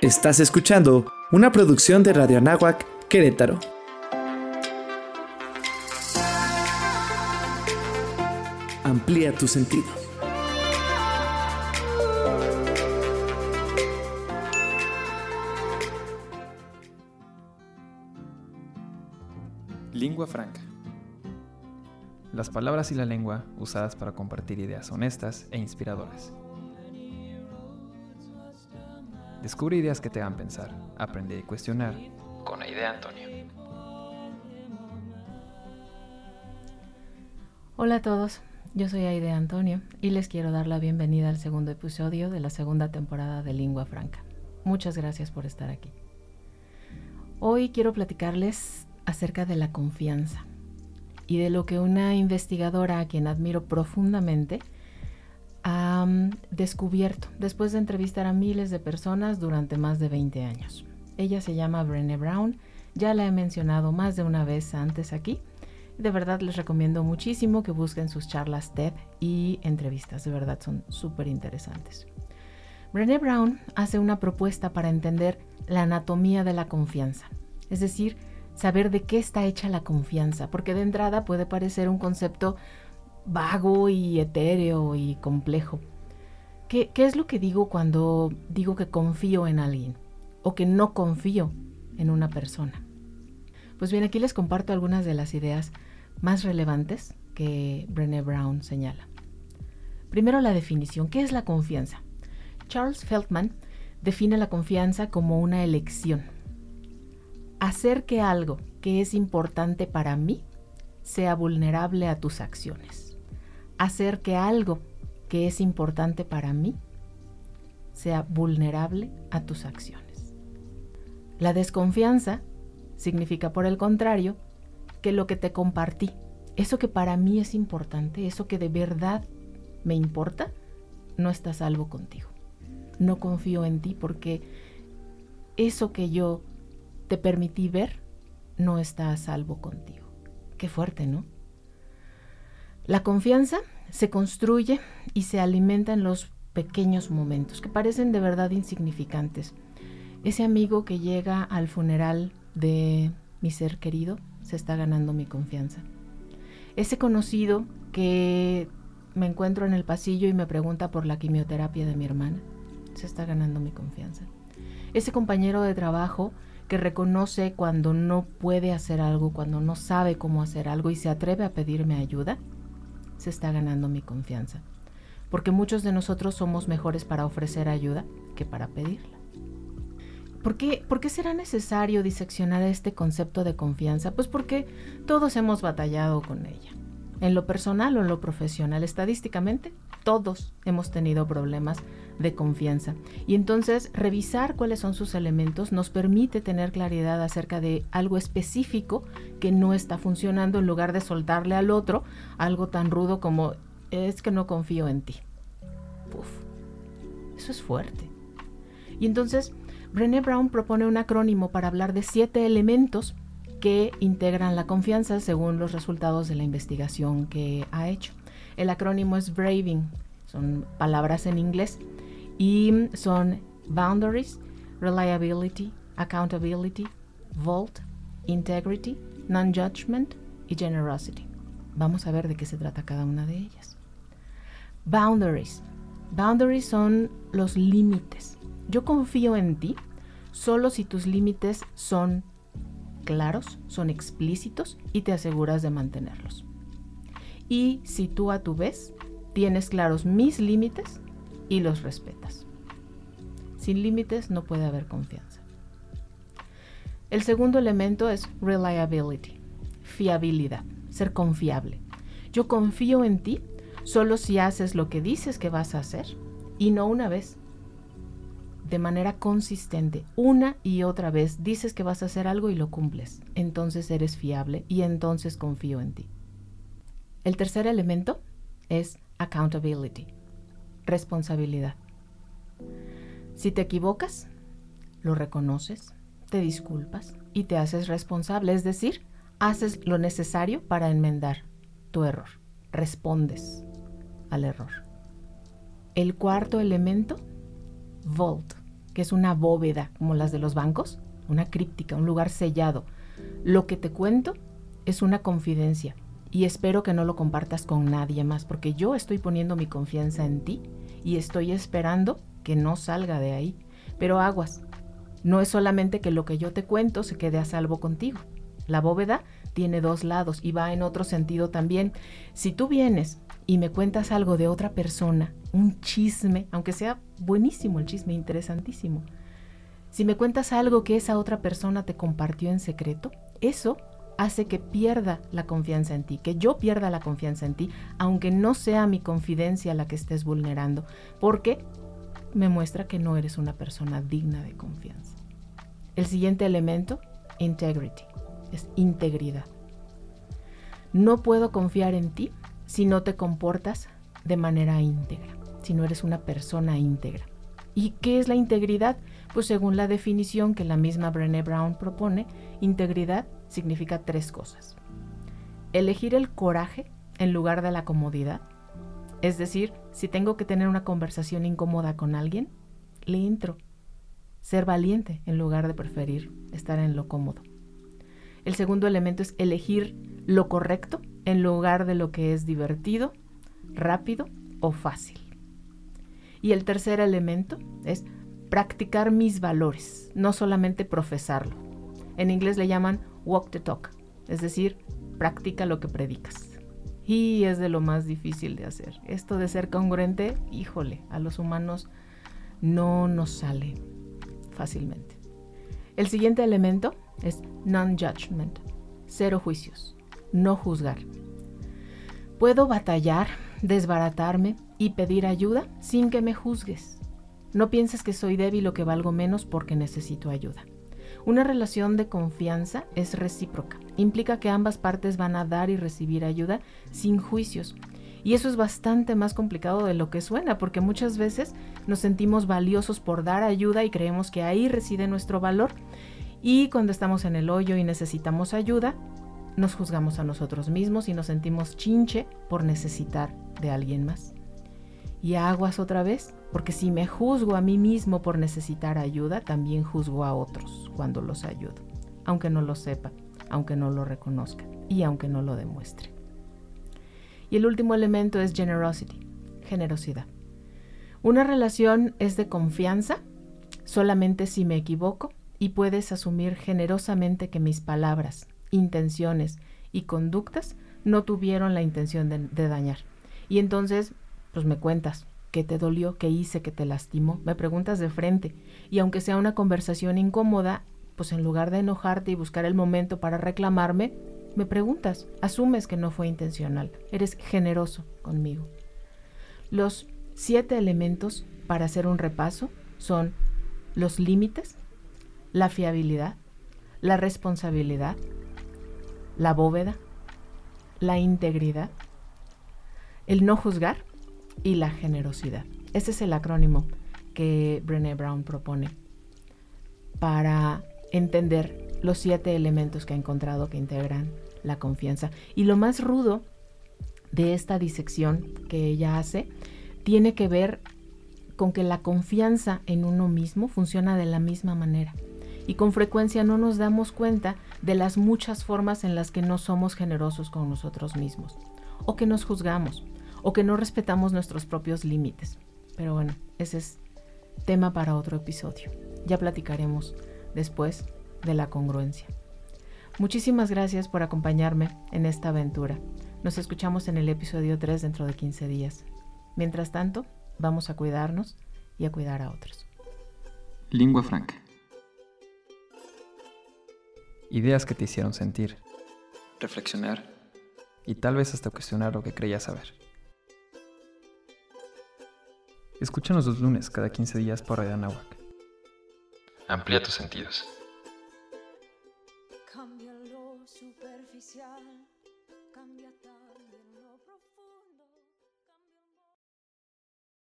Estás escuchando una producción de Radio Anáhuac, Querétaro. Amplía tu sentido. Lingua franca. Las palabras y la lengua usadas para compartir ideas honestas e inspiradoras. Descubre ideas que te hagan pensar, aprender y cuestionar con Aide Antonio. Hola a todos, yo soy Aide Antonio y les quiero dar la bienvenida al segundo episodio de la segunda temporada de Lingua Franca. Muchas gracias por estar aquí. Hoy quiero platicarles acerca de la confianza y de lo que una investigadora a quien admiro profundamente descubierto después de entrevistar a miles de personas durante más de 20 años. Ella se llama Brené Brown, ya la he mencionado más de una vez antes aquí. De verdad les recomiendo muchísimo que busquen sus charlas TED y entrevistas, de verdad son súper interesantes. Brené Brown hace una propuesta para entender la anatomía de la confianza, es decir, saber de qué está hecha la confianza, porque de entrada puede parecer un concepto vago y etéreo y complejo. ¿Qué, ¿Qué, es lo que digo cuando digo que confío en alguien o que no confío en una persona? Pues bien, aquí les comparto algunas de las ideas más relevantes que Brené Brown señala. Primero la definición. ¿Qué es la confianza? Charles Feldman define la confianza como una elección. Hacer que algo que es importante para mí sea vulnerable a tus acciones hacer que algo que es importante para mí sea vulnerable a tus acciones. La desconfianza significa, por el contrario, que lo que te compartí, eso que para mí es importante, eso que de verdad me importa, no está salvo contigo. No confío en ti porque eso que yo te permití ver no está a salvo contigo. Qué fuerte, ¿no? La confianza se construye y se alimenta en los pequeños momentos que parecen de verdad insignificantes. Ese amigo que llega al funeral de mi ser querido se está ganando mi confianza. Ese conocido que me encuentro en el pasillo y me pregunta por la quimioterapia de mi hermana se está ganando mi confianza. Ese compañero de trabajo que reconoce cuando no puede hacer algo, cuando no sabe cómo hacer algo y se atreve a pedirme ayuda, se está ganando mi confianza. Porque muchos de nosotros somos mejores para ofrecer ayuda que para pedirla. ¿Por qué, ¿Por qué será necesario diseccionar este concepto de confianza? Pues porque todos hemos batallado con ella. En lo personal o en lo profesional, estadísticamente, todos hemos tenido problemas de confianza. Y entonces revisar cuáles son sus elementos nos permite tener claridad acerca de algo específico que no está funcionando en lugar de soltarle al otro algo tan rudo como es que no confío en ti. Uf, eso es fuerte. Y entonces Brené Brown propone un acrónimo para hablar de siete elementos que integran la confianza según los resultados de la investigación que ha hecho. El acrónimo es BRAVING, son palabras en inglés y son boundaries, reliability, accountability, vault, integrity, non-judgment y generosity. Vamos a ver de qué se trata cada una de ellas. Boundaries. Boundaries son los límites. Yo confío en ti solo si tus límites son claros, son explícitos y te aseguras de mantenerlos. Y si tú a tu vez tienes claros mis límites y los respetas. Sin límites no puede haber confianza. El segundo elemento es reliability, fiabilidad, ser confiable. Yo confío en ti solo si haces lo que dices que vas a hacer y no una vez. De manera consistente, una y otra vez dices que vas a hacer algo y lo cumples. Entonces eres fiable y entonces confío en ti. El tercer elemento es accountability, responsabilidad. Si te equivocas, lo reconoces, te disculpas y te haces responsable, es decir, haces lo necesario para enmendar tu error, respondes al error. El cuarto elemento, vault, es una bóveda, como las de los bancos, una críptica, un lugar sellado. Lo que te cuento es una confidencia y espero que no lo compartas con nadie más, porque yo estoy poniendo mi confianza en ti y estoy esperando que no salga de ahí. Pero aguas, no es solamente que lo que yo te cuento se quede a salvo contigo. La bóveda tiene dos lados y va en otro sentido también. Si tú vienes y me cuentas algo de otra persona, un chisme, aunque sea buenísimo el chisme, interesantísimo, si me cuentas algo que esa otra persona te compartió en secreto, eso hace que pierda la confianza en ti, que yo pierda la confianza en ti, aunque no sea mi confidencia la que estés vulnerando, porque me muestra que no eres una persona digna de confianza. El siguiente elemento, integrity, es integridad. No puedo confiar en ti si no te comportas de manera íntegra, si no eres una persona íntegra. ¿Y qué es la integridad? Pues según la definición que la misma Brené Brown propone, integridad significa tres cosas. Elegir el coraje en lugar de la comodidad. Es decir, si tengo que tener una conversación incómoda con alguien, le entro. Ser valiente en lugar de preferir estar en lo cómodo. El segundo elemento es elegir lo correcto en lugar de lo que es divertido, rápido o fácil. Y el tercer elemento es practicar mis valores, no solamente profesarlo. En inglés le llaman walk the talk, es decir, practica lo que predicas. Y es de lo más difícil de hacer. Esto de ser congruente, híjole, a los humanos no nos sale fácilmente. El siguiente elemento es non-judgment, cero juicios, no juzgar. Puedo batallar, desbaratarme y pedir ayuda sin que me juzgues. No pienses que soy débil o que valgo menos porque necesito ayuda. Una relación de confianza es recíproca. Implica que ambas partes van a dar y recibir ayuda sin juicios. Y eso es bastante más complicado de lo que suena, porque muchas veces nos sentimos valiosos por dar ayuda y creemos que ahí reside nuestro valor. Y cuando estamos en el hoyo y necesitamos ayuda, nos juzgamos a nosotros mismos y nos sentimos chinche por necesitar de alguien más. Y aguas otra vez, porque si me juzgo a mí mismo por necesitar ayuda, también juzgo a otros cuando los ayudo, aunque no lo sepa, aunque no lo reconozca y aunque no lo demuestre. Y el último elemento es generosity, generosidad. Una relación es de confianza solamente si me equivoco y puedes asumir generosamente que mis palabras, intenciones y conductas no tuvieron la intención de, dañar. Y entonces, pues me cuentas, ¿Qué te dolió? ¿Qué hice que te lastimó? Me preguntas de frente. Y aunque sea una conversación incómoda, pues en lugar de enojarte y buscar el momento para reclamarme, me preguntas, asumes que no fue intencional, eres generoso conmigo. Los siete elementos para hacer un repaso son los límites, la fiabilidad, la responsabilidad, la bóveda, la integridad, el no juzgar, y la generosidad. Ese es el acrónimo que Brené Brown propone para entender los siete elementos que ha encontrado que integran la confianza. Y lo más rudo de esta disección que ella hace tiene que ver con que la confianza en uno mismo funciona de la misma manera. Y con frecuencia no nos damos cuenta de las muchas formas en las que no somos generosos con nosotros mismos o que nos juzgamos o que no respetamos nuestros propios límites. Pero bueno, ese es tema para otro episodio. Ya platicaremos después de la congruencia. Muchísimas gracias por acompañarme en esta aventura. Nos escuchamos en el episodio 3 dentro de 15 días. Mientras tanto, vamos a cuidarnos y a cuidar a otros. Lingua franca. Ideas que te hicieron sentir, reflexionar y tal vez hasta cuestionar lo que creías saber. Escúchanos los lunes cada 15 días por Radio Anáhuac. Amplía tus sentidos.